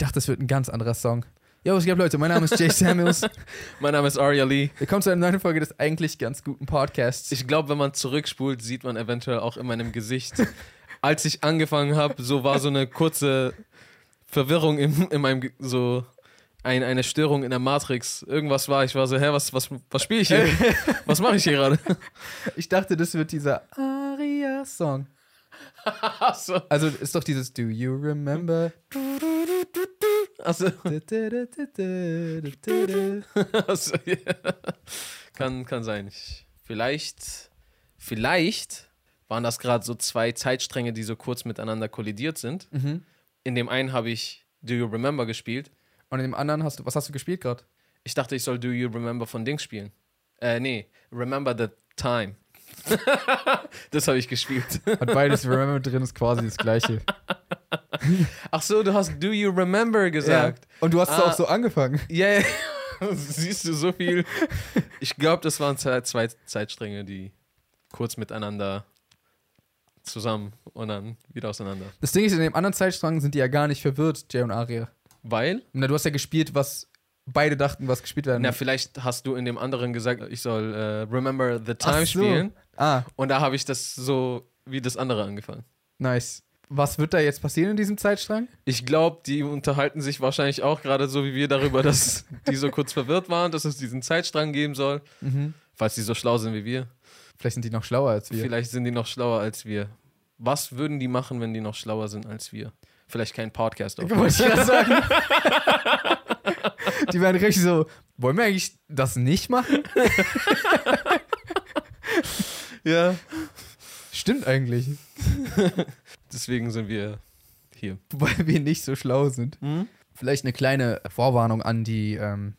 dachte, das wird ein ganz anderer Song. Yo, was geht, Leute? Mein Name ist Jay Samuels. Mein Name ist Arya Lee. Willkommen zu einer neuen Folge des eigentlich ganz guten Podcasts. Ich glaube, wenn man zurückspult, sieht man eventuell auch in meinem Gesicht. Als ich angefangen habe, so war so eine kurze Verwirrung in, in meinem, so ein, eine Störung in der Matrix. Irgendwas war, ich war so, hä, was, was, was spiele ich hier? was mache ich hier gerade? Ich dachte, das wird dieser Aria-Song. Achso. Also ist doch dieses Do you remember? Achso. Achso, ja. kann, kann sein. Ich, vielleicht, vielleicht waren das gerade so zwei Zeitstränge, die so kurz miteinander kollidiert sind. Mhm. In dem einen habe ich Do You Remember gespielt. Und in dem anderen hast du, was hast du gespielt gerade? Ich dachte, ich soll Do You Remember von Dings spielen. Äh, nee, Remember the Time. das habe ich gespielt. Hat beides Remember drin, ist quasi das gleiche. Ach so, du hast Do You Remember gesagt. Und du hast es Ah. auch so angefangen. Ja, yeah. siehst du so viel. Ich glaube, das waren zwei zwei Zeitstränge, die kurz miteinander zusammen und dann wieder auseinander. Das Ding ist, in dem anderen Zeitstrang sind die ja gar nicht verwirrt, Jay und Aria. Weil, Na, du hast ja gespielt, was beide dachten, was gespielt werden na, vielleicht hast du in dem anderen gesagt, ich soll äh, Remember the Time so. spielen. Ah, Und da habe ich das so wie das andere angefangen. nice. Was wird da jetzt passieren in diesem Zeitstrang? Ich glaube, die unterhalten sich wahrscheinlich auch gerade so wie wir darüber, dass die so kurz verwirrt waren, dass es diesen Zeitstrang geben soll. Mhm. Falls die so schlau sind wie wir. Vielleicht sind die noch schlauer als wir. Vielleicht sind die noch schlauer als wir. Was würden die machen, wenn die noch schlauer sind als wir? Vielleicht kein Podcast aufnehmen. Wollte ich gerade sagen. die werden richtig so, wollen wir eigentlich das nicht machen? Ja. Stimmt eigentlich. Deswegen sind wir hier. Weil wir nicht so schlau sind. Vielleicht eine kleine Vorwarnung an die ähm,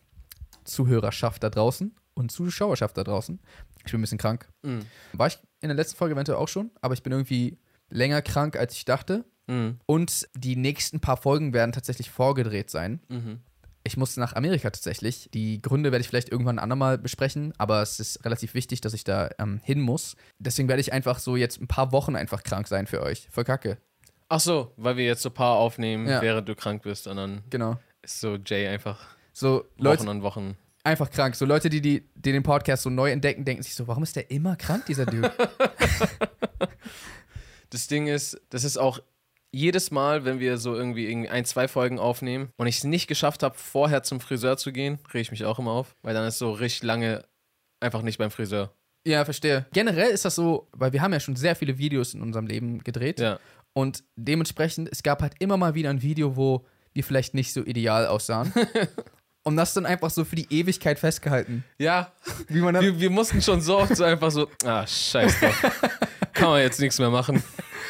Zuhörerschaft da draußen und Zuschauerschaft da draußen. Ich bin ein bisschen krank. Mhm. War ich in der letzten Folge eventuell auch schon, aber ich bin irgendwie länger krank, als ich dachte. Mhm. Und die nächsten paar Folgen werden tatsächlich vorgedreht sein. Mhm. Ich muss nach Amerika tatsächlich. Die Gründe werde ich vielleicht irgendwann ein andermal besprechen, aber es ist relativ wichtig, dass ich da ähm, hin muss. Deswegen werde ich einfach so jetzt ein paar Wochen einfach krank sein für euch. Voll kacke. Ach so, weil wir jetzt so ein paar aufnehmen, Ja. während du krank bist und dann Genau. ist so Jay einfach So, Wochen Leute, an Wochen. einfach krank. So Leute, die, die, die den Podcast so neu entdecken, denken sich so, warum ist der immer krank, dieser Dude? Das Ding ist, das ist auch jedes Mal, wenn wir so irgendwie, irgendwie ein, zwei Folgen aufnehmen und ich es nicht geschafft habe, vorher zum Friseur zu gehen, rege ich mich auch immer auf, weil dann ist so richtig lange einfach nicht beim Friseur. ja, verstehe. Generell ist das so, weil wir haben ja schon sehr viele Videos in unserem Leben gedreht. Ja. Und dementsprechend, es gab halt immer mal wieder ein Video, wo wir vielleicht nicht so ideal aussahen. Und das dann einfach so für die Ewigkeit festgehalten. Ja, Wie man dann wir, wir mussten schon so oft so einfach so, ah, scheiß drauf. Kann man jetzt nichts mehr machen.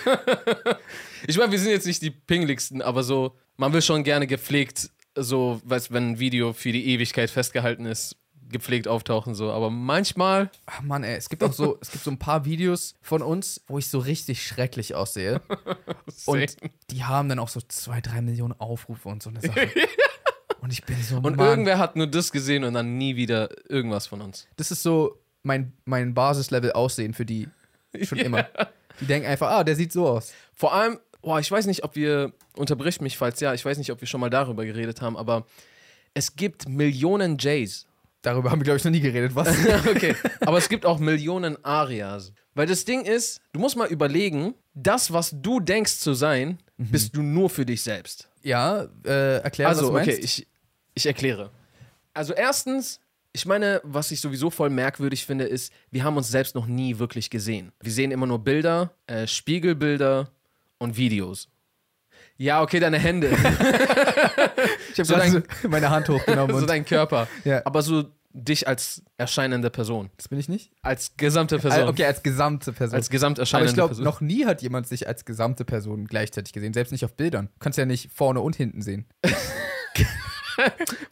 ich meine, wir sind jetzt nicht die pingeligsten, aber so, man will schon gerne gepflegt, so, weißt, wenn ein Video für die Ewigkeit festgehalten ist, gepflegt auftauchen, so. Aber manchmal, Ach Mann, ey, es gibt auch so, es gibt so ein paar Videos von uns, wo ich so richtig schrecklich aussehe. Und die haben dann auch so zwei, drei Millionen Aufrufe und so eine Sache. Und ich bin so, und Mann, irgendwer hat nur das gesehen und dann nie wieder irgendwas von uns. das ist so mein, mein Basislevel Aussehen für die schon immer. Die denken einfach, ah, der sieht so aus. Vor allem, boah, ich weiß nicht, ob wir, unterbrich mich, falls ja, ich weiß nicht, ob wir schon mal darüber geredet haben, aber es gibt Millionen Jays. Darüber haben wir, glaube ich, noch nie geredet. Was? okay, aber es gibt auch Millionen Arias. Weil das Ding ist, du musst mal überlegen, das, was du denkst zu sein, bist du nur für dich selbst. ja, äh, erklär, was also, du meinst. okay, ich, ich erkläre. Also erstens, ich meine, was ich sowieso voll merkwürdig finde, ist, wir haben uns selbst noch nie wirklich gesehen. Wir sehen immer nur Bilder, äh, Spiegelbilder und Videos. Ja, okay, deine Hände, ich habe so dein- meine Hand hochgenommen so dein Körper. Ja. Aber so dich als erscheinende Person. das bin ich nicht. Als gesamte Person. Okay, als gesamte Person. Als gesamt Aber erscheinende ich glaube, Person. noch nie hat jemand sich als gesamte Person gleichzeitig gesehen, selbst nicht auf Bildern. Du kannst ja nicht vorne und hinten sehen.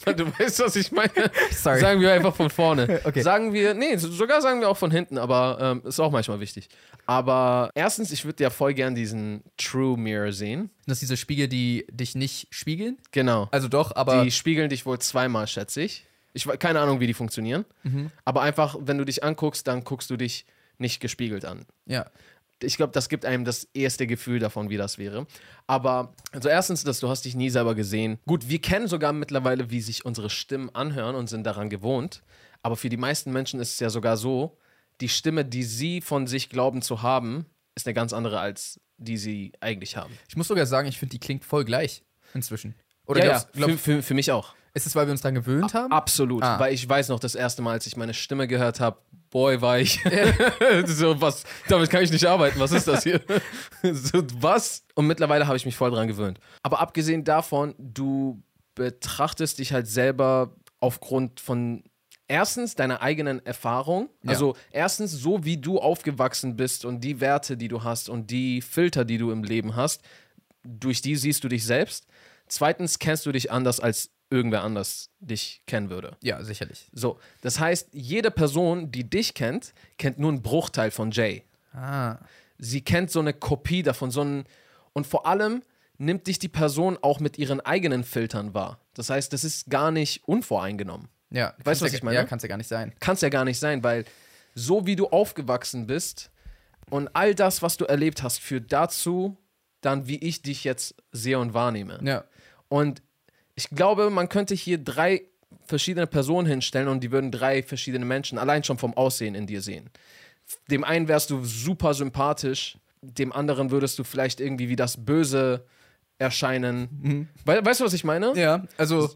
Du weißt, was ich meine. Sorry. Sagen wir einfach von vorne. Okay. Sagen wir, nee, sogar sagen wir auch von hinten, aber ähm, ist auch manchmal wichtig. Aber erstens, ich würde ja voll gern diesen True Mirror sehen. Das sind diese Spiegel, die dich nicht spiegeln. Genau. Also doch, aber die spiegeln dich wohl zweimal, schätze ich. Ich keine Ahnung, wie die funktionieren. Mhm. Aber einfach, wenn du dich anguckst, dann guckst du dich nicht gespiegelt an. ja. Ich glaube, das gibt einem das erste Gefühl davon, wie das wäre. Aber, also erstens, dass du hast dich nie selber gesehen. Gut, wir kennen sogar mittlerweile, wie sich unsere Stimmen anhören und sind daran gewohnt. Aber für die meisten Menschen ist es ja sogar so, die Stimme, die sie von sich glauben zu haben, ist eine ganz andere als die sie eigentlich haben. Ich muss sogar sagen, ich finde, die klingt voll gleich inzwischen. Oder ja, ja, glaub, für, für, für mich auch. ist es, weil wir uns dran gewöhnt haben? Absolut, Ah. weil ich weiß noch, das erste Mal, als ich meine Stimme gehört habe, boy, war ich so, was, damit kann ich nicht arbeiten, was ist das hier? so, was? Und mittlerweile habe ich mich voll dran gewöhnt. Aber abgesehen davon, du betrachtest dich halt selber aufgrund von erstens deiner eigenen Erfahrung, Ja. also erstens so, wie du aufgewachsen bist und die Werte, die du hast und die Filter, die du im Leben hast, durch die siehst du dich selbst. Zweitens kennst du dich anders, als irgendwer anders dich kennen würde. Ja, sicherlich. So, das heißt, jede Person, die dich kennt, kennt nur einen Bruchteil von Jay. Ah. Sie kennt so eine Kopie davon, so ein, und vor allem nimmt dich die Person auch mit ihren eigenen Filtern wahr. Das heißt, das ist gar nicht unvoreingenommen. Ja, Weißt du, was ja, ich meine? Ja, kann es ja gar nicht sein. Kann es ja gar nicht sein, weil so wie du aufgewachsen bist und all das, was du erlebt hast, führt dazu, dann wie ich dich jetzt sehe und wahrnehme. Ja. Und ich glaube, man könnte hier drei verschiedene Personen hinstellen und die würden drei verschiedene Menschen allein schon vom Aussehen in dir sehen. Dem einen wärst du super sympathisch, dem anderen würdest du vielleicht irgendwie wie das Böse erscheinen. We weißt du, was ich meine? Ja, also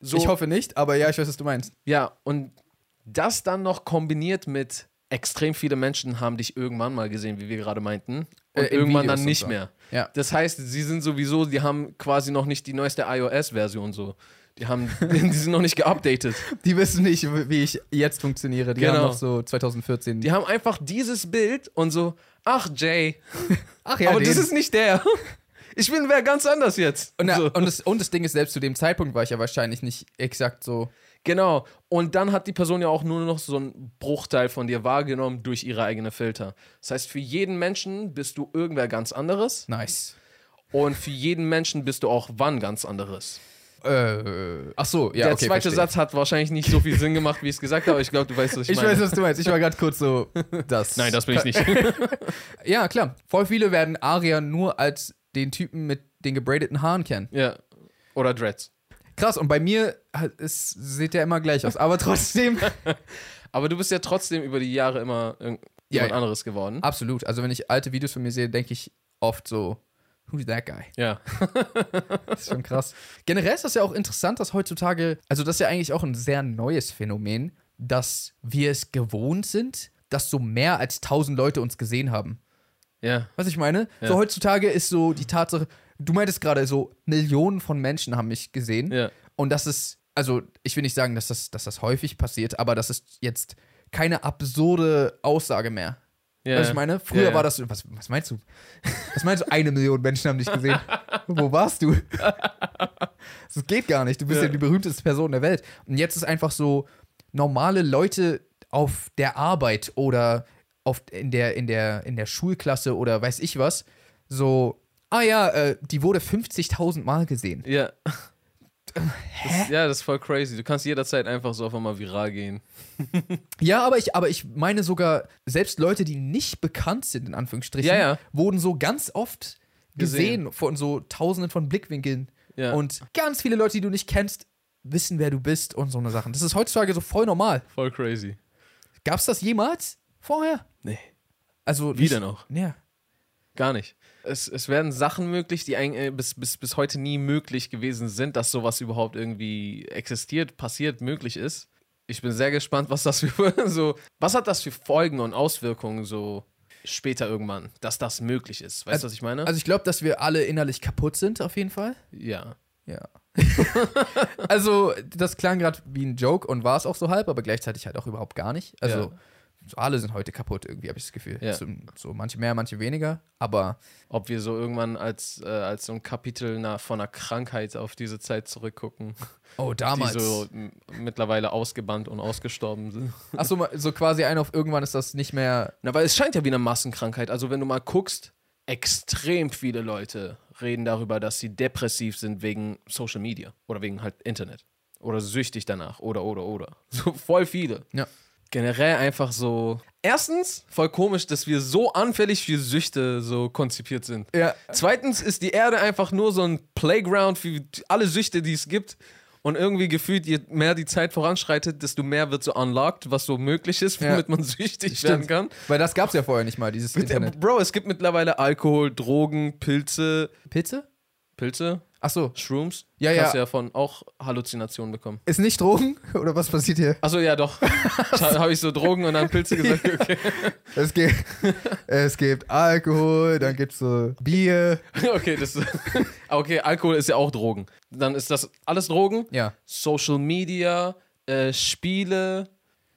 So, ich hoffe nicht, aber ja, ich weiß, was du meinst. Ja, und das dann noch kombiniert mit extrem viele Menschen haben dich irgendwann mal gesehen, wie wir gerade meinten, und Äh, in irgendwann Videos dann und nicht so. mehr. Ja. Das heißt, sie sind sowieso, die haben quasi noch nicht die neueste iOS-Version so. Die haben, die sind noch nicht geupdatet. Die wissen nicht, wie ich jetzt funktioniere. Die Genau. haben noch so 2014. Die haben einfach dieses Bild und so, ach Jay, Ach ja, aber den. das ist nicht der. Ich bin wer ganz anders jetzt. und, so. und, das, und das Ding ist, selbst zu dem Zeitpunkt war ich ja wahrscheinlich nicht exakt so. Genau. Und dann hat die Person ja auch nur noch so einen Bruchteil von dir wahrgenommen durch ihre eigene Filter. Das heißt, für jeden Menschen bist du irgendwer ganz anderes Nice. und für jeden Menschen bist du auch wann ganz anderes. Äh, ach so, ja, Der okay, zweite verstehe. Satz hat wahrscheinlich nicht so viel Sinn gemacht, wie ich es gesagt habe, aber ich glaube, du weißt, was ich, Ich meine. weiß, was du meinst. Ich war gerade kurz so, das. Nein, das bin ich nicht. Ja, klar. Voll viele werden Aria nur als den Typen mit den gebradeten Haaren kennen. ja. Oder Dreads. Krass, und bei mir es sieht ja immer gleich aus. Aber trotzdem. Aber du bist ja trotzdem über die Jahre immer irgend- Ja, jemand ja. anderes geworden. Absolut. Also, wenn ich alte Videos von mir sehe, denke ich oft so, who's that guy? Ja. Das ist schon krass. Generell ist das ja auch interessant, dass heutzutage, also das ist ja eigentlich auch ein sehr neues Phänomen, dass wir es gewohnt sind, dass so mehr als tausend Leute uns gesehen haben. Ja. Was ich meine? Ja. So heutzutage ist so die Tatsache, du meintest gerade so, Millionen von Menschen haben mich gesehen. Ja. Und das ist, also ich will nicht sagen, dass das, dass das häufig passiert, aber das ist jetzt keine absurde Aussage mehr. ja. Was ich meine? Früher Ja, ja. war das, was, was meinst du? Was meinst du, eine Million Menschen haben dich gesehen? Wo warst du? Das geht gar nicht. Du bist ja. Ja. die berühmteste Person der Welt. Und jetzt ist einfach so, normale Leute auf der Arbeit oder auf, in, der, in, der, in der Schulklasse oder weiß ich was, so, ah ja, äh, die wurde 50.000 Mal gesehen. Ja. Das, ja, das ist voll crazy. Du kannst jederzeit einfach so auf einmal viral gehen. Ja, aber ich, aber ich meine sogar, selbst Leute, die nicht bekannt sind, in Anführungsstrichen, Ja, ja. wurden so ganz oft gesehen, Gesehen. von so tausenden von Blickwinkeln. Ja. Und ganz viele Leute, die du nicht kennst, wissen, wer du bist und so eine Sachen. Das ist heutzutage so voll normal. Voll crazy. Gab's das jemals vorher? Nee. Also Wie denn auch? Ja. Gar nicht. Es, es werden Sachen möglich, die eigentlich äh, bis, bis, bis heute nie möglich gewesen sind, dass sowas überhaupt irgendwie existiert, passiert, möglich ist. Ich bin sehr gespannt, was das für so. Was hat das für Folgen und Auswirkungen so später irgendwann, dass das möglich ist? Weißt du, was ich meine? Also ich glaube, dass wir alle innerlich kaputt sind, auf jeden Fall. ja. Ja. also, das klang gerade wie ein Joke und war es auch so halb, aber gleichzeitig halt auch überhaupt gar nicht. Also, Ja. So alle sind heute kaputt, irgendwie, habe ich das Gefühl. Ja. So, so manche mehr, manche weniger, aber Ob wir so irgendwann als, äh, als so ein Kapitel na, von einer Krankheit auf diese Zeit zurückgucken, oh, damals. die so mittlerweile ausgebannt und ausgestorben sind. Achso, so quasi ein auf irgendwann ist das nicht mehr. Na, weil es scheint ja wie eine Massenkrankheit. Also wenn du mal guckst, extrem viele Leute reden darüber, dass sie depressiv sind wegen Social Media oder wegen halt Internet oder süchtig danach oder oder oder. So voll viele. Ja. Generell einfach so. Erstens, voll komisch, dass wir so anfällig für Süchte so konzipiert sind. Ja. Zweitens ist die Erde einfach nur so ein Playground für alle Süchte, die es gibt. Und irgendwie gefühlt, je mehr die Zeit voranschreitet, desto mehr wird so unlocked, was so möglich ist, Ja. womit man süchtig werden kann. Weil das gab es ja vorher nicht mal, dieses Internet. Bro, es gibt mittlerweile Alkohol, Drogen, Pilze. Pilze? Pilze? Ach so. Shrooms? Ja, ja. ja von auch Halluzinationen bekommen. Ist nicht Drogen? Oder was passiert hier? Achso, ja, doch. Habe ich so Drogen und dann Pilze gesagt? Okay. Es gibt, es gibt Alkohol, dann gibt's so Bier. Okay, das. Okay, Alkohol ist ja auch Drogen. Dann ist das alles Drogen. Ja. Social Media, äh, Spiele.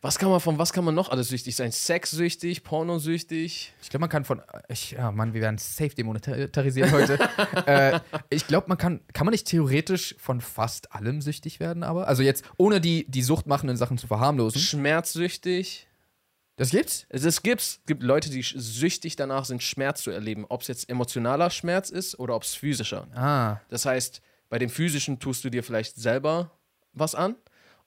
Was kann man von was kann man noch alles süchtig sein? Sexsüchtig, pornosüchtig. Ich glaube, man kann von. Ich, ja, Mann, wir werden safe demonetarisiert heute. äh, ich glaube, man kann. Kann man nicht theoretisch von fast allem süchtig werden, aber? Also jetzt, ohne die, die suchtmachenden Sachen zu verharmlosen. Schmerzsüchtig. Das gibt's? Also es gibt, es gibt Leute, die süchtig danach sind, Schmerz zu erleben. Ob es jetzt emotionaler Schmerz ist oder ob es physischer. Ah. Das heißt, bei dem physischen tust du dir vielleicht selber was an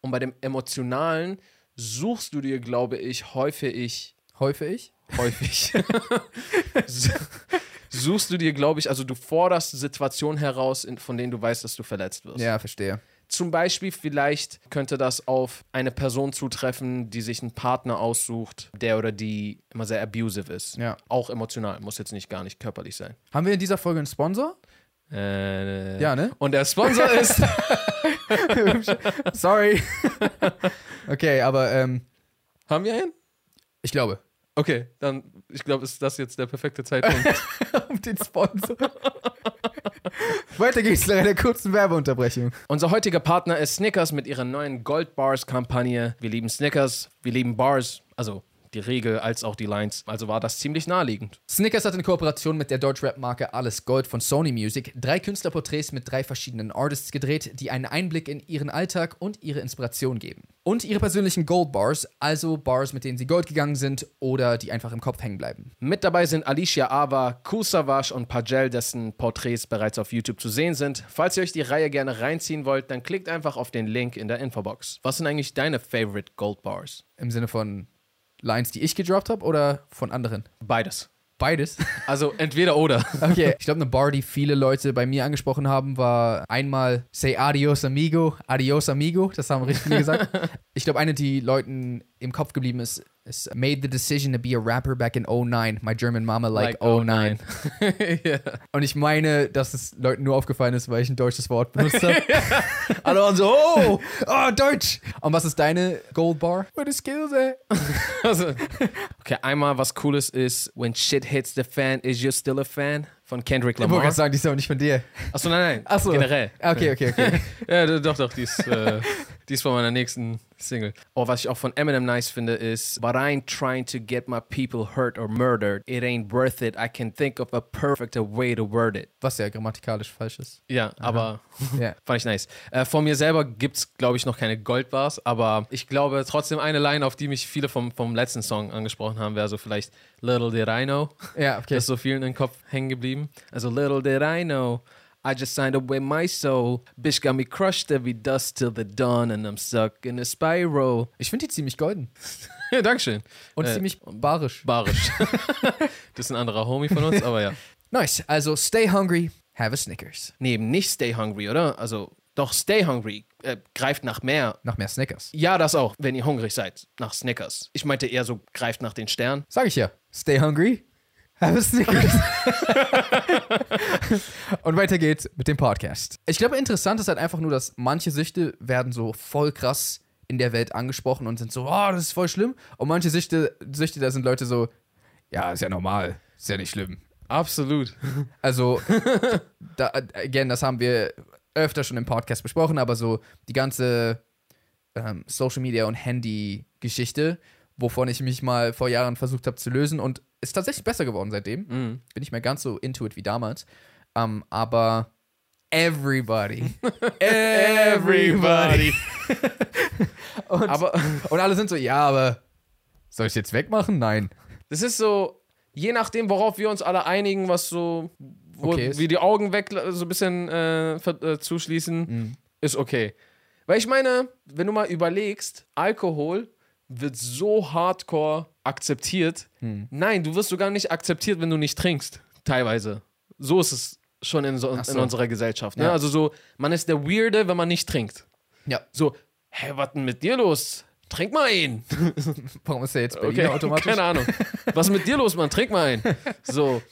und bei dem emotionalen suchst du dir, glaube ich, häufig, Häufig? häufig, suchst du dir, glaube ich, also du forderst Situationen heraus, von denen du weißt, dass du verletzt wirst. Ja, verstehe. Zum Beispiel, vielleicht könnte das auf eine Person zutreffen, die sich einen Partner aussucht, der oder die immer sehr abusive ist. Ja. Auch emotional, muss jetzt nicht gar nicht körperlich sein. Haben wir in dieser Folge einen Sponsor? Äh, Ja, ne? Und der Sponsor ist. Sorry. Okay, aber ähm, Haben wir einen? ich glaube. Okay, dann, ich glaube, ist das jetzt der perfekte Zeitpunkt. Um den Sponsor. Weiter geht's nach einer kurzen Werbeunterbrechung. Unser heutiger Partner ist Snickers mit ihrer neuen Gold Bars Kampagne. Wir lieben Snickers, wir lieben Bars, also die Regel als auch die Lines. Also war das ziemlich naheliegend. Snickers hat in Kooperation mit der Deutschrap-Marke Alles Gold von Sony Music drei Künstlerporträts mit drei verschiedenen Artists gedreht, die einen Einblick in ihren Alltag und ihre Inspiration geben. Und ihre persönlichen Gold Bars, also Bars, mit denen sie Gold gegangen sind oder die einfach im Kopf hängen bleiben. Mit dabei sind Alicia Ava, Kool Savas und Pajel, dessen Porträts bereits auf YouTube zu sehen sind. Falls ihr euch die Reihe gerne reinziehen wollt, dann klickt einfach auf den Link in der Infobox. Was sind eigentlich deine Favorite Gold Bars? Im Sinne von Lines, die ich gedroppt habe oder von anderen? Beides. Beides. Also entweder oder. Okay, ich glaube, eine Bar, die viele Leute bei mir angesprochen haben, war einmal Say Adios Amigo, Adios Amigo, das haben richtig viele gesagt. Ich glaube, eine, die Leuten im Kopf geblieben ist, ist Made the decision to be a rapper back in 09, my German mama like, 09. ja. Und ich meine, dass es Leuten nur aufgefallen ist, weil ich ein deutsches Wort benutzt habe. Alle waren so, oh! oh, Deutsch! Und was ist deine Gold Bar? The skills at? Also, okay, einmal was Cooles ist, When shit hits the fan, is you still a fan? Von Kendrick Ich wollte Lamar. gerade sagen, die ist aber nicht von dir. Achso, nein, nein. Achso. Generell. Okay, okay, okay. Ja, doch, doch, die ist, äh, die ist von meiner nächsten Single. Oh, was ich auch von Eminem nice finde, ist But I ain't trying to get my people hurt or murdered. It ain't worth it. I can think of a perfect way to word it. Was ja grammatikalisch falsch ist. Ja, aber Ja. fand ich nice. Äh, von mir selber gibt's, glaube ich, noch keine Goldbars, aber ich glaube trotzdem eine Line, auf die mich viele vom, vom letzten Song angesprochen haben, wäre so vielleicht Little Did I Know. Ja, okay. Das ist so vielen in den Kopf hängen geblieben. Also, little did I know. I just signed up with my soul. Bitch got me crushed every dust till the dawn and I'm stuck in a spiral. Ich finde die ziemlich golden. Ja, Dankeschön. Und Äh, ziemlich barisch. Barisch. das ist ein anderer Homie von uns, aber ja. Nice. Also, stay hungry, have a Snickers. Nee, eben nicht stay hungry, oder? Also, doch stay hungry. Äh, greift nach mehr. Nach mehr Snickers. Ja, das auch, wenn ihr hungrig seid. Nach Snickers. Ich meinte eher so, greift nach den Sternen. Sag ich ja. Stay hungry, have a Snickers. Und weiter geht's mit dem Podcast. Ich glaube, interessant ist halt einfach nur, dass manche Süchte werden so voll krass in der Welt angesprochen und sind so, oh, das ist voll schlimm. Und manche Süchte, Süchte da sind Leute so, ja, ist ja normal, ist ja nicht schlimm. Absolut. Also, da, again, das haben wir öfter schon im Podcast besprochen, aber so die ganze ähm, Social Media und Handy-Geschichte, wovon ich mich mal vor Jahren versucht habe zu lösen und ist tatsächlich besser geworden seitdem. Mhm. Bin nicht mehr ganz so into it wie damals. Ähm, aber everybody. everybody. Und, Aber und alle sind so, ja, aber soll ich jetzt wegmachen? Nein. Das ist so, je nachdem, worauf wir uns alle einigen, was so, wo Okay wir die Augen weg so ein bisschen äh, äh, zuschließen, Mhm. ist okay. Weil ich meine, wenn du mal überlegst, Alkohol wird so hardcore akzeptiert. Nein, du wirst sogar nicht akzeptiert, wenn du nicht trinkst. Teilweise. So ist es schon in, so, so. in unserer Gesellschaft. Ne? Ja. Also so, man ist der Weirde, wenn man nicht trinkt. Ja. So, hä, was denn mit dir los? Trink mal einen. Warum ist der jetzt Berliner automatisch? Keine Ahnung. Was ist mit dir los, Mann? Trink mal einen. So.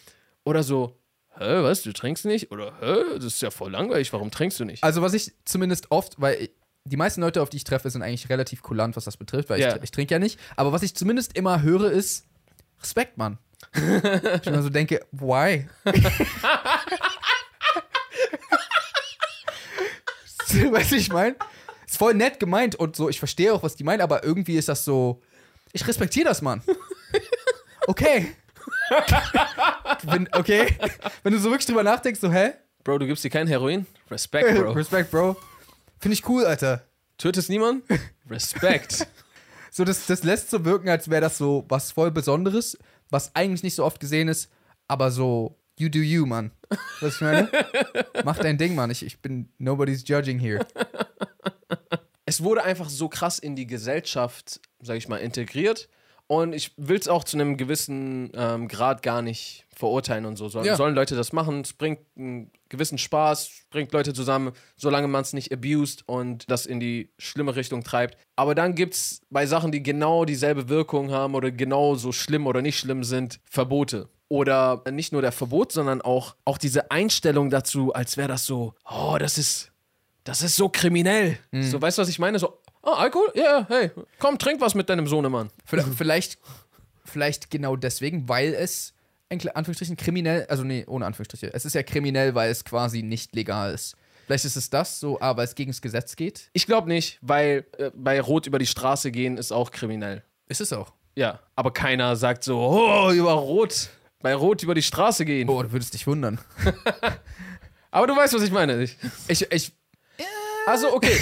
Oder so, hä, was, du trinkst nicht? Oder, hä, das ist ja voll langweilig, warum trinkst du nicht? Also was ich zumindest oft, weil ich, die meisten Leute, auf die ich treffe, sind eigentlich relativ kulant, was das betrifft, weil Ja. ich, ich trinke ja nicht. Aber was ich zumindest immer höre, ist Respekt, Mann. ich immer so denke, why? weißt du, ich meine? Ist voll nett gemeint und so, ich verstehe auch, was die meinen, aber irgendwie ist das so, ich respektiere das, Mann. Okay. Wenn, okay. Wenn du so wirklich drüber nachdenkst, so, hä? Bro, du gibst dir kein Heroin? Respekt, Bro. Respekt, Bro. Finde ich cool, Alter. Tötest niemand? Respekt. So, das, das lässt so wirken, als wäre das so was voll Besonderes, was eigentlich nicht so oft gesehen ist, aber so, you do you, Mann. Was ich meine? Mach dein Ding, Mann. Ich, ich bin, nobody's judging here. es wurde einfach so krass in die Gesellschaft, sag ich mal, integriert. Und ich will es auch zu einem gewissen ähm, Grad gar nicht verurteilen und so. Sollen, Ja. sollen Leute das machen? Es bringt einen gewissen Spaß, bringt Leute zusammen, solange man es nicht abused und das in die schlimme Richtung treibt. Aber dann gibt es bei Sachen, die genau dieselbe Wirkung haben oder genau so schlimm oder nicht schlimm sind, Verbote. Oder nicht nur der Verbot, sondern auch, auch diese Einstellung dazu, als wäre das so, oh, das ist, das ist so kriminell. So, weißt du, was ich meine? So, oh, Alkohol? Ja, ja, hey, komm, trink was mit deinem Sohnemann. Vielleicht, vielleicht, vielleicht genau deswegen, weil es, in Anführungsstrichen, kriminell, also nee, ohne Anführungsstriche. Es ist ja kriminell, weil es quasi nicht legal ist. Vielleicht ist es das so, weil es gegen das Gesetz geht. Ich glaube nicht, weil äh, bei Rot über die Straße gehen ist auch kriminell. Ist es auch. Ja, aber keiner sagt so, oh, über Rot, bei Rot über die Straße gehen. Boah, du würdest dich wundern. Aber du weißt, was ich meine. Ich, Ich, ich, also, okay.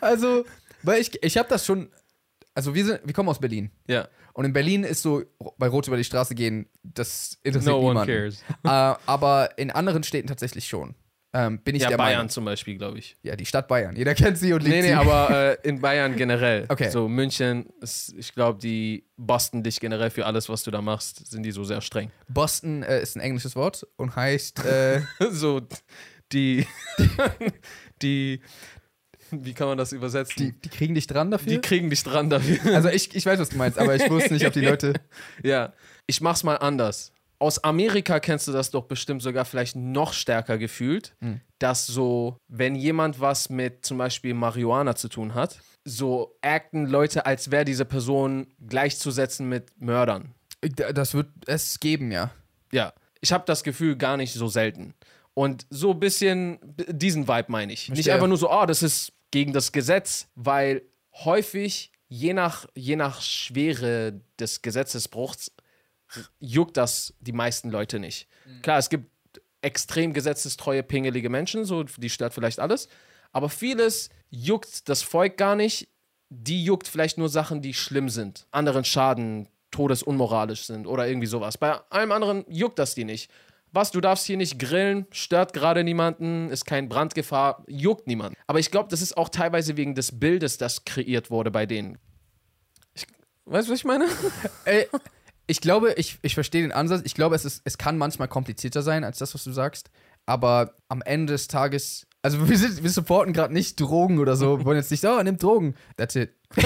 also, weil ich, ich habe das schon, also wir, sind, wir kommen aus Berlin. ja. Und in Berlin ist so, bei Rot über die Straße gehen, das interessiert No one niemanden. cares. äh, aber in anderen Städten tatsächlich schon. Ähm, bin ich Ja, der Bayern Meinung. zum Beispiel, glaube ich. Ja, die Stadt Bayern. Jeder kennt sie und liebt Nee, nee, sie. aber äh, in Bayern generell. Okay. So München, ist, ich glaube, die bosten dich generell für alles, was du da machst, sind die so sehr streng. Boston äh, ist ein englisches Wort und heißt, äh, so die, die, wie kann man das übersetzen? die, die kriegen dich dran dafür. Die kriegen dich dran dafür. also ich, ich weiß, was du meinst, aber ich wusste nicht, ob die Leute. ja, ich mach's mal anders. Aus Amerika kennst du das doch bestimmt sogar vielleicht noch stärker gefühlt, dass so, wenn jemand was mit zum Beispiel Marihuana zu tun hat, so acten Leute, als wäre diese Person gleichzusetzen mit Mördern. Das wird es geben, ja. Ja, ich habe das Gefühl gar nicht so selten. Und so ein bisschen diesen Vibe meine ich. Nicht Verstehe. einfach nur so, oh, das ist gegen das Gesetz, weil häufig, je nach, je nach Schwere des Gesetzesbruchs, juckt das die meisten Leute nicht. Klar, es gibt extrem gesetzestreue, pingelige Menschen, so, die stört vielleicht alles. Aber vieles juckt das Volk gar nicht. Die juckt vielleicht nur Sachen, die schlimm sind, anderen schaden, todesunmoralisch sind oder irgendwie sowas. Bei allem anderen juckt das die nicht. Was, du darfst hier nicht grillen, stört gerade niemanden, ist kein Brandgefahr, juckt niemanden. Aber ich glaube, das ist auch teilweise wegen des Bildes, das kreiert wurde bei denen. Ich, weißt du, was ich meine? Ey, ich glaube, ich, ich verstehe den Ansatz. Ich glaube, es, ist, es kann manchmal komplizierter sein als das, was du sagst. Aber am Ende des Tages, also wir, sind, wir supporten gerade nicht Drogen oder so. Wir wollen jetzt nicht, oh, nimm Drogen. That's it.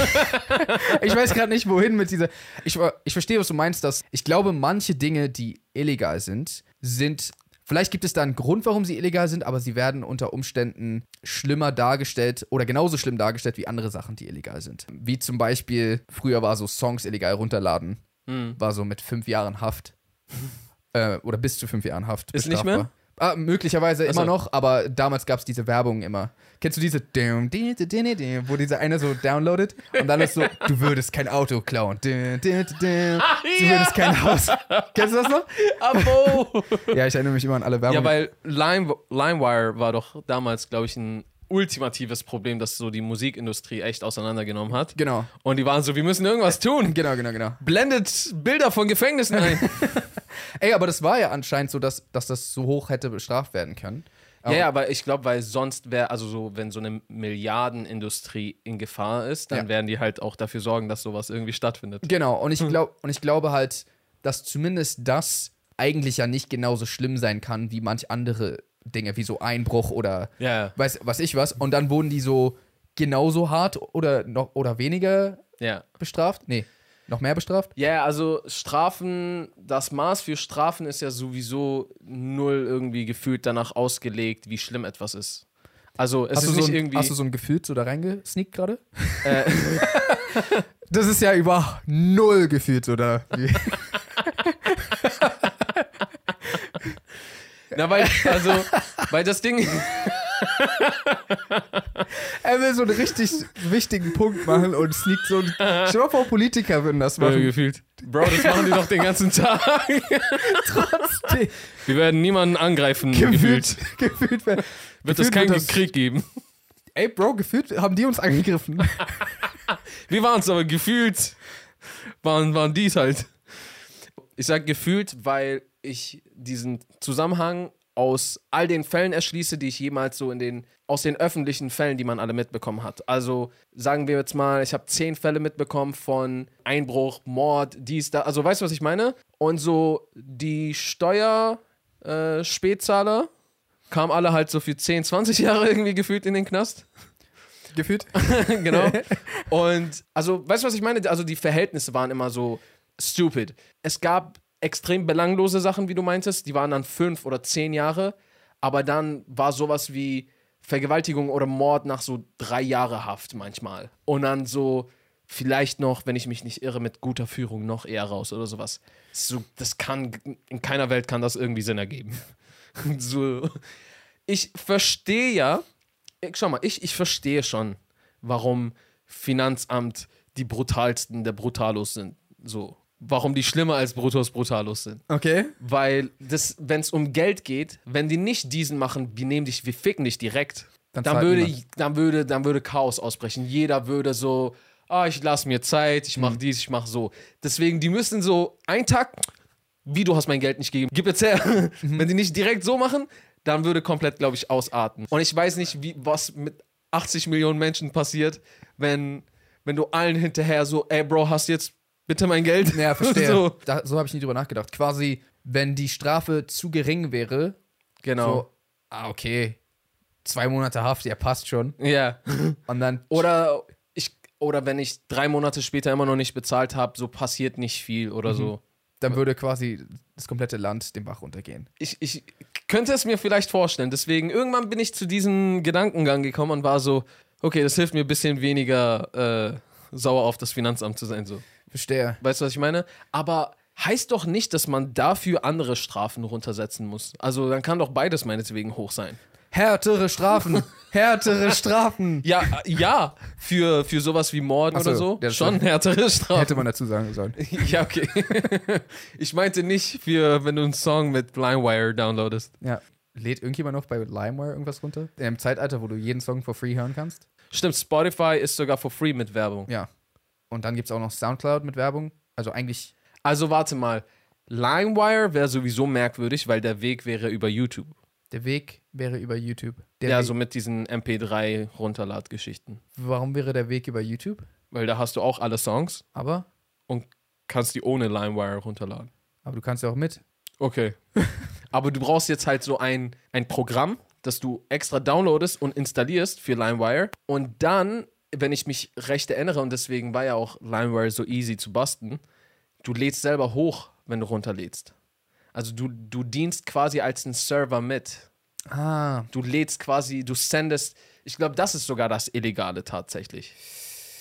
ich weiß gerade nicht, wohin mit dieser. Ich, ich verstehe, was du meinst, dass ich glaube, manche Dinge, die illegal sind, sind. Vielleicht gibt es da einen Grund, warum sie illegal sind, aber sie werden unter Umständen schlimmer dargestellt oder genauso schlimm dargestellt wie andere Sachen, die illegal sind. Wie zum Beispiel, früher war so Songs illegal runterladen Hm. war so mit fünf Jahren Haft. äh, oder bis zu fünf Jahren Haft. Ist nicht bestrafbar. Ah, möglicherweise Ach so. immer noch, aber damals gab es diese Werbung immer. Kennst du diese, wo dieser eine so downloadet und dann ist so, du würdest kein Auto klauen. Di, Du würdest kein Haus. Kennst du das noch? Abo! Ja, ich erinnere mich immer an alle ja, Werbungen. weil Lime, LimeWire war doch damals, glaube ich, ein ultimatives Problem, das so die Musikindustrie echt auseinandergenommen hat. genau, Und die waren so, wir müssen irgendwas tun. genau, genau, genau. Blendet Bilder von Gefängnissen ein. Ey, aber das war ja anscheinend so, dass, dass das so hoch hätte bestraft werden können. Ja, ja, aber ich glaube, weil sonst wäre, also so, wenn so eine Milliardenindustrie in Gefahr ist, dann Ja. werden die halt auch dafür sorgen, dass sowas irgendwie stattfindet. Genau, und ich, glaub, und ich glaube halt, dass zumindest das eigentlich ja nicht genauso schlimm sein kann wie manch andere Dinge, wie so Einbruch oder Ja, weiß was ich was. Und dann wurden die so genauso hart oder noch oder weniger ja. bestraft? Nee, noch mehr bestraft? Ja, also Strafen, das Maß für Strafen ist ja sowieso null irgendwie gefühlt danach ausgelegt, wie schlimm etwas ist. Also es Hast ist du, so nicht ein, irgendwie. hast du so ein Gefühl so da reingesneakt gerade? äh, Das ist ja über null gefühlt, oder? na, weil, also, weil das Ding. er will so einen richtig wichtigen Punkt machen und sneakt so ein. Stell mal vor, Politiker würden das machen. gefühlt. Bro, das machen die doch den ganzen Tag. Trotzdem. Wir werden niemanden angreifen, gefühlt. Gefühlt, gefühlt Wird es keinen wird Krieg geben. Ey, Bro, gefühlt haben die uns angegriffen. Wir waren es, aber gefühlt waren, waren dies halt. Ich sag gefühlt, weil ich diesen Zusammenhang aus all den Fällen erschließe, die ich jemals so in den, aus den öffentlichen Fällen, die man alle mitbekommen hat. Also sagen wir jetzt mal, ich habe zehn Fälle mitbekommen von Einbruch, Mord, dies, da. Also weißt du, was ich meine? Und so die Steuer, äh, kamen alle halt so für 10, 20 Jahre irgendwie gefühlt in den Knast. gefühlt? genau. Und also, weißt du, was ich meine? Also, die Verhältnisse waren immer so stupid. Es gab extrem belanglose Sachen, wie du meintest, die waren dann fünf oder zehn Jahre, aber dann war sowas wie Vergewaltigung oder Mord nach so drei Jahre Haft manchmal. Und dann so vielleicht noch, wenn ich mich nicht irre, mit guter Führung noch eher raus oder sowas. So, das kann, in keiner Welt kann das irgendwie Sinn ergeben. so, ich verstehe ja, ich- schau mal, ich, ich verstehe schon, warum Finanzamt die brutalsten der Brutalos sind. So. Warum die schlimmer als Brutus Brutalos sind. Okay. Weil das, wenn es um Geld geht, wenn die nicht diesen machen, wir nehmen dich, wir ficken dich direkt, Dann dann, würde, niemand. dann, würde, dann würde Chaos ausbrechen. Jeder würde so, ah, ich lasse mir Zeit, ich Mhm. mache dies, ich mache so. Deswegen, die müssen so einen Tag, wie du hast mein Geld nicht gegeben, gib jetzt her. Mhm. Wenn die nicht direkt so machen, dann würde komplett, glaube ich, ausarten. Und ich weiß nicht, wie, was mit 80 Millionen Menschen passiert, wenn, wenn du allen hinterher so, ey Bro, hast jetzt bitte mein Geld? Ja, verstehe. so, so habe ich nie drüber nachgedacht. Quasi, wenn die Strafe zu gering wäre, genau. so, ah, okay, zwei Monate Haft, ja, passt schon. Ja. Und dann, Oder ich oder wenn ich drei Monate später immer noch nicht bezahlt habe, so passiert nicht viel Mhm. oder so. dann würde quasi das komplette Land den Bach runtergehen. Ich, ich könnte es mir vielleicht vorstellen. Deswegen, irgendwann bin ich zu diesem Gedankengang gekommen und war so, okay, das hilft mir ein bisschen weniger äh, sauer auf das Finanzamt zu sein. So. Verstehe. Weißt du, was ich meine? Aber heißt doch nicht, dass man dafür andere Strafen runtersetzen muss. Also dann kann doch beides meinetwegen hoch sein. Härtere Strafen. Härtere Strafen. Ja, ja, für, für sowas wie Morden so, oder so. ja, Schon härtere Strafen. Hätte man dazu sagen sollen. Ja, okay. ich meinte nicht für, wenn du einen Song mit LimeWire downloadest. Ja. Lädt irgendjemand noch bei LimeWire irgendwas runter? Einem Zeitalter, wo du jeden Song for free hören kannst? Stimmt, Spotify ist sogar for free mit Werbung. Ja. Und dann gibt es auch noch Soundcloud mit Werbung. Also eigentlich, Also warte mal. LimeWire wäre sowieso merkwürdig, weil der Weg wäre über YouTube. der Weg wäre über YouTube. Der ja, Weg, so mit diesen MP3-Runterladgeschichten. warum wäre der Weg über YouTube? Weil da hast du auch alle Songs Aber, und kannst die ohne LimeWire runterladen. aber du kannst ja auch mit. Okay. Aber du brauchst jetzt halt so ein, ein Programm, das du extra downloadest und installierst für LimeWire. Und dann, wenn ich mich recht erinnere, und deswegen war ja auch LimeWire so easy zu basten, du lädst selber hoch, wenn du runterlädst. Also du, du dienst quasi als ein Server mit. Ah, Du lädst quasi, du sendest, ich glaube, das ist sogar das Illegale tatsächlich.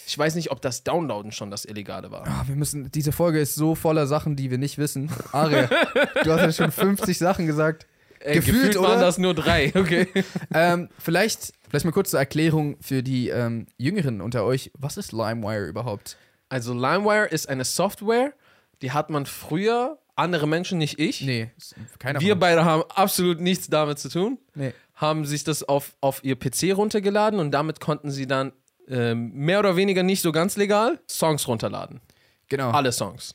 Ich weiß nicht, ob das Downloaden schon das Illegale war. Ah, wir müssen, diese Folge ist so voller Sachen, die wir nicht wissen. Aria, du hast ja schon 50 Sachen gesagt. Ey, Gefühlt, waren oder? das nur drei, okay. ähm, vielleicht, vielleicht mal kurz zur Erklärung für die ähm, Jüngeren unter euch. Was ist LimeWire überhaupt? Also LimeWire ist eine Software, die hat man früher, andere Menschen, nicht ich. Nee, keiner Wir beide haben absolut nichts damit zu tun, Nee. haben sich das auf, auf ihr PC runtergeladen und damit konnten sie dann ähm, mehr oder weniger nicht so ganz legal Songs runterladen. Genau. Alle Songs.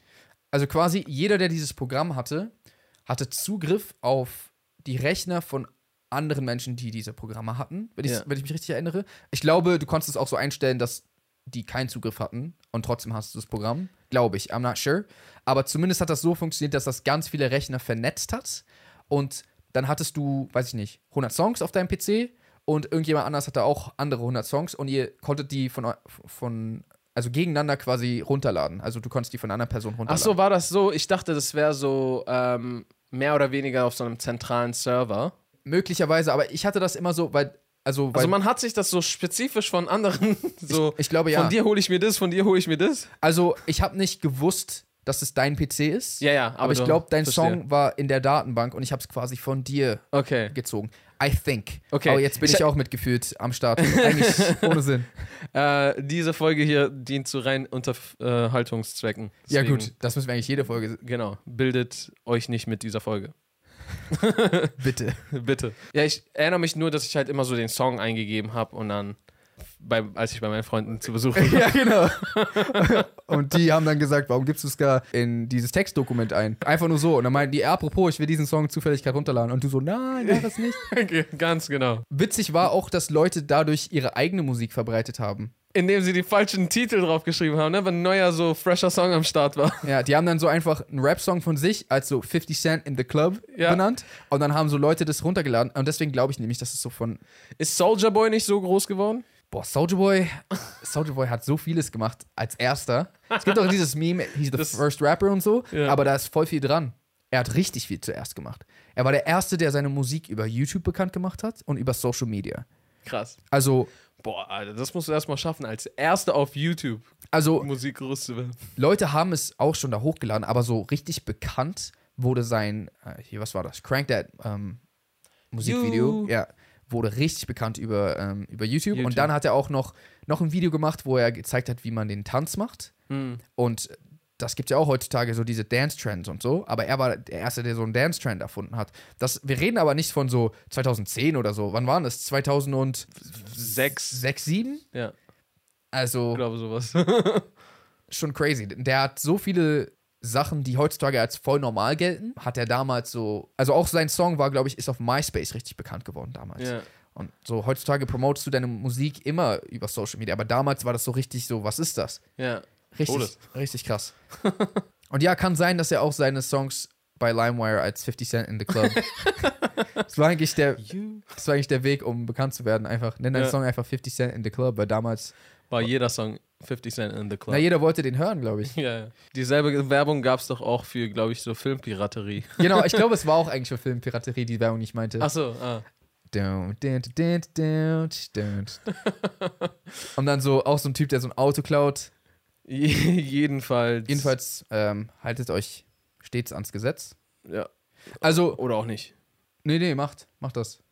Also quasi jeder, der dieses Programm hatte, hatte Zugriff auf die Rechner von anderen Menschen, die diese Programme hatten, wenn, ich, Ja. wenn ich mich richtig erinnere. Ich glaube, du konntest es auch so einstellen, dass die keinen Zugriff hatten und trotzdem hast du das Programm. Glaube ich, I'm not sure. Aber zumindest hat das so funktioniert, dass das ganz viele Rechner vernetzt hat und dann hattest du, weiß ich nicht, 100 Songs auf deinem PC und irgendjemand anders hatte auch andere 100 Songs und ihr konntet die von, von also gegeneinander quasi runterladen. Also du konntest die von einer anderen Person Ach runterladen. so, war das so? Ich dachte, das wäre so ähm, mehr oder weniger auf so einem zentralen Server. Möglicherweise, aber ich hatte das immer so, weil, also, Also man hat sich das so spezifisch von anderen so. ich glaube ja. Von dir hole ich mir das, von dir hole ich mir das. Also ich habe nicht gewusst, dass es dein PC ist. Ja, ja, aber, aber ich glaube, dein verstehe. Song war in der Datenbank und ich habe es quasi von dir Okay. gezogen. I think. Okay. Aber jetzt bin ich, Ich- auch mitgefühlt am Start. Eigentlich ohne Sinn. Äh, diese Folge hier dient zu rein Unterhaltungszwecken. Ja Deswegen, gut, das müssen wir eigentlich jede Folge. Genau. Bildet euch nicht mit dieser Folge. Bitte. Bitte. Ja, ich erinnere mich nur, dass ich halt immer so den Song eingegeben habe und dann, bei, als ich bei meinen Freunden zu Besuch war. ja, genau. und die haben dann gesagt, warum gibst du Ska in dieses Textdokument ein? Einfach nur so. Und dann meinten die, apropos, ich will diesen Song zufällig gerade runterladen. Und du so, nein, mach das nicht. Ganz genau. Witzig war auch, dass Leute dadurch ihre eigene Musik verbreitet haben. Indem sie die falschen Titel draufgeschrieben haben, ne? wenn ein neuer so fresher Song am Start war. Ja, die haben dann so einfach einen Rap-Song von sich als so 50 Cent in the Club Ja. benannt. Und dann haben so Leute das runtergeladen. Und deswegen glaube ich nämlich, dass es so von. Ist Soldier Boy nicht so groß geworden? Boah, Soldier Boy. Soldier Boy hat so vieles gemacht als erster. Es gibt auch dieses Meme, he's the Das- first rapper und so. Ja. Aber da ist voll viel dran. Er hat richtig viel zuerst gemacht. Er war der Erste, der seine Musik über YouTube bekannt gemacht hat und über Social Media. Krass. Also, Boah, Alter, das musst du erstmal schaffen, als Erster auf YouTube also Musik groß zu werden. Leute haben es auch schon da hochgeladen, aber so richtig bekannt wurde sein, äh, hier, was war das? Crank That ähm, Musikvideo. You. Ja, wurde richtig bekannt über, ähm, über YouTube. YouTube. Und dann hat er auch noch, noch ein Video gemacht, wo er gezeigt hat, wie man den Tanz macht. Hm. Und das gibt ja auch heutzutage so diese Dance-Trends und so. Aber er war der Erste, der so einen Dance-Trend erfunden hat. Das, wir reden aber nicht von so 2010 oder so. Wann waren das? 2006, Sechs. 2007? Ja, Also ich glaube sowas. schon crazy. Der hat so viele Sachen, die heutzutage als voll normal gelten, hat er damals so. Also auch sein Song war, glaube ich, ist auf MySpace richtig bekannt geworden damals. ja. Und so heutzutage promotest du deine Musik immer über Social Media, aber damals war das so richtig so, was ist das? ja. Richtig, Todes. richtig krass. Und ja, kann sein, dass er auch seine Songs bei LimeWire als 50 Cent in the Club. das, war eigentlich der, das war eigentlich der Weg, um bekannt zu werden. Einfach, nenn deinen Ja. Song einfach 50 Cent in the Club, weil damals, War jeder Song 50 Cent in the Club. na, jeder wollte den hören, glaube ich. ja, ja. Dieselbe Werbung gab es doch auch für, glaube ich, so Filmpiraterie. Genau, ich glaube, es war auch eigentlich für Filmpiraterie, die Werbung, die ich meinte. Ah. Dun, dun, dun. Und dann so auch so ein Typ, der so ein Auto klaut. Jedenfalls. Jedenfalls ähm, haltet euls stets ans Gesetz. Ja. Also, Oder auch nicht. nee, nee, macht, macht das.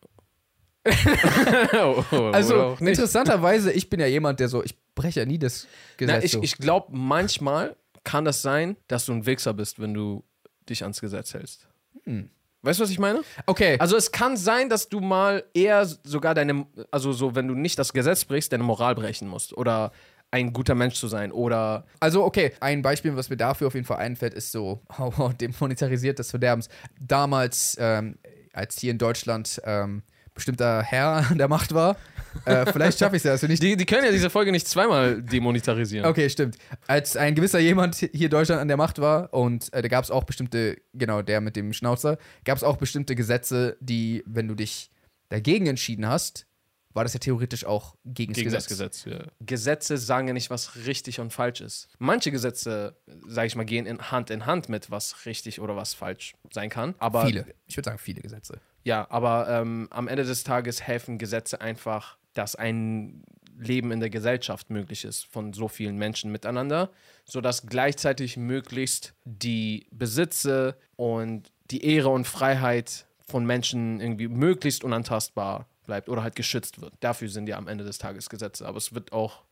Oh, oh, Also, interessanterweise, ich bin ja jemand, der so, ich breche ja nie das Gesetz. Na, ich so. ich glaube, manchmal kann das sein, dass du ein Wichser bist, wenn du dich ans Gesetz hältst. Hm. Weißt du, was ich meine? okay, Also es kann sein, dass du mal eher sogar deine, also so, wenn du nicht das Gesetz brichst, deine Moral brechen musst. Oder ein guter Mensch zu sein. Oder also okay, ein Beispiel, was mir dafür auf jeden Fall einfällt, ist so, oh, demonetarisiert des Verderbens. Damals, ähm, als hier in Deutschland ähm, bestimmter Herr an der Macht war, äh, vielleicht schaffe ich es ja, also nicht die, die können ja diese Folge nicht zweimal demonetarisieren. Okay, stimmt. Als ein gewisser jemand hier in Deutschland an der Macht war und äh, da gab es auch bestimmte, genau, der mit dem Schnauzer, gab es auch bestimmte Gesetze, die, wenn du dich dagegen entschieden hast, war das ja theoretisch auch gegen, Gegen das das Gesetz. Gesetz, ja. Gesetze sagen ja nicht, was richtig und falsch ist. Manche Gesetze, sage ich mal, gehen in Hand in Hand mit, was richtig oder was falsch sein kann. Aber Viele. Ich würde sagen, viele Gesetze. Ja, aber ähm, am Ende des Tages helfen Gesetze einfach, dass ein Leben in der Gesellschaft möglich ist von so vielen Menschen miteinander, sodass gleichzeitig möglichst die Besitze und die Ehre und Freiheit von Menschen irgendwie möglichst unantastbar bleibt oder halt geschützt wird. Dafür sind ja am Ende des Tages Gesetze. Aber es wird auch,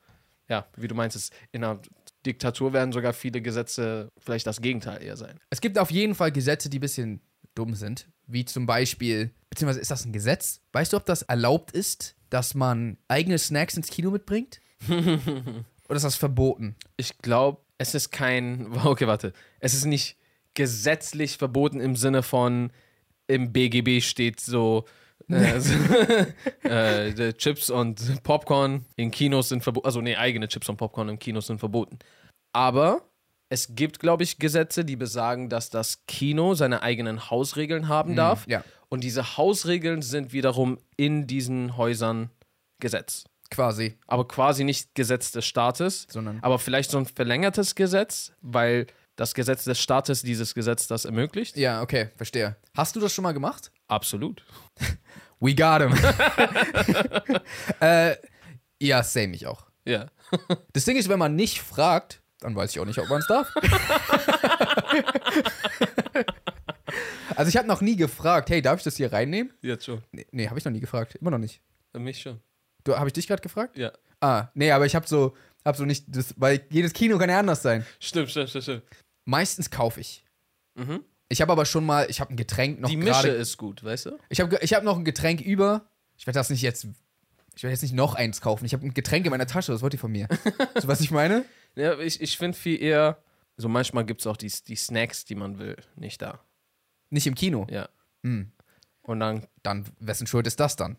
ja, wie du meinst, in einer Diktatur werden sogar viele Gesetze vielleicht das Gegenteil eher sein. Es gibt auf jeden Fall Gesetze, die ein bisschen dumm sind. Wie zum Beispiel, beziehungsweise ist das ein Gesetz? Weißt du, ob das erlaubt ist, dass man eigene Snacks ins Kino mitbringt? Oder ist das verboten? Ich glaube, es ist kein. Okay, warte. Es ist nicht gesetzlich verboten im Sinne von im BGB steht so, Äh, äh, Chips und Popcorn in Kinos sind verboten. Also, nee, eigene Chips und Popcorn in Kinos sind verboten. Aber es gibt, glaube ich, Gesetze, die besagen, dass das Kino seine eigenen Hausregeln haben darf. ja. Und diese Hausregeln sind wiederum in diesen Häusern Gesetz. Quasi. Aber quasi nicht Gesetz des Staates, Sondern- aber vielleicht so ein verlängertes Gesetz, weil das Gesetz des Staates dieses Gesetz das ermöglicht. Ja, okay, verstehe. Hast du das schon mal gemacht? Absolut. We got him. äh, ja, same ich auch. Ja. Das Ding ist, wenn man nicht fragt, dann weiß ich auch nicht, ob man es darf. also ich habe noch nie gefragt, hey, darf ich das hier reinnehmen? Jetzt schon. Nee, nee habe ich noch nie gefragt. Immer noch nicht. Mich schon. Du, habe ich dich gerade gefragt? Ja. Ah, nee, aber ich habe so, hab so nicht, das, weil jedes Kino kann ja anders sein. Stimmt, stimmt, stimmt, stimmt. Meistens kaufe ich. Mhm. Ich habe aber schon mal, ich habe ein Getränk noch Die Mische gerade. ist gut, weißt du? Ich habe ich hab noch ein Getränk über. Ich werde das nicht jetzt. Ich werde jetzt nicht noch eins kaufen. Ich habe ein Getränk in meiner Tasche. Was wollt ihr von mir? so, was ich meine? Ja, ich, ich finde viel eher, so manchmal gibt es auch die, die Snacks, die man will, nicht da. Nicht im Kino. Ja. Hm. Und dann, Dann, wessen Schuld ist das dann?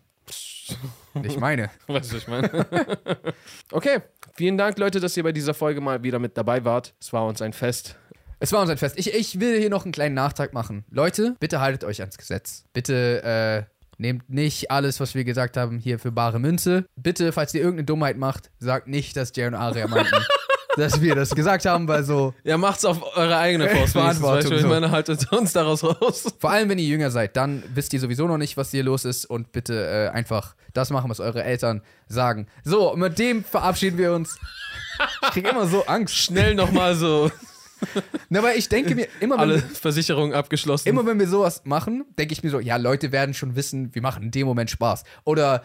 Ich meine. weißt du, was ich meine? okay, vielen Dank, Leute, dass ihr bei dieser Folge mal wieder mit dabei wart. Es war uns ein Fest. Es war uns ein Fest. Ich, ich will hier noch einen kleinen Nachtrag machen. Leute, bitte haltet euch ans Gesetz. Bitte äh, nehmt nicht alles, was wir gesagt haben, hier für bare Münze. Bitte, falls ihr irgendeine Dummheit macht, sagt nicht, dass Jay und Aria meinten, dass wir das gesagt haben, weil so. Ja, macht's auf eure eigene Faust. Verantwortung, ich so. meine, haltet uns daraus raus. Vor allem, wenn ihr jünger seid, dann wisst ihr sowieso noch nicht, was hier los ist und bitte äh, einfach das machen, was eure Eltern sagen. So, mit dem verabschieden wir uns. Ich krieg immer so Angst. Schnell nochmal so Na, aber ich denke mir, immer wenn, alle Versicherungen abgeschlossen. immer wenn wir sowas machen, denke ich mir so, ja, Leute werden schon wissen, wir machen in dem Moment Spaß. Oder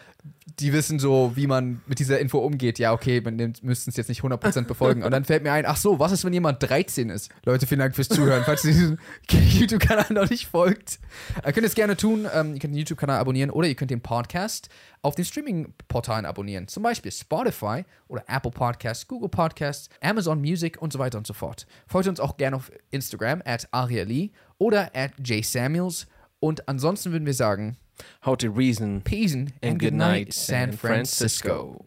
die wissen so, wie man mit dieser Info umgeht. Ja, okay, wir müssten es jetzt nicht 100% befolgen. Und dann fällt mir ein, ach so, was ist, wenn jemand 13 ist? Leute, vielen Dank fürs Zuhören. Falls ihr diesem YouTube-Kanal noch nicht folgt, äh, könnt ihr es gerne tun. Ähm, ihr könnt den YouTube-Kanal abonnieren oder ihr könnt den Podcast auf den Streaming-Portalen abonnieren. Zum Beispiel Spotify oder Apple Podcasts, Google Podcasts, Amazon Music und so weiter und so fort. Folgt uns auch gerne auf Instagram at Aria Lee oder at Jay Samuels. Und ansonsten würden wir sagen, How to reason Peace and, and good night, San Francisco.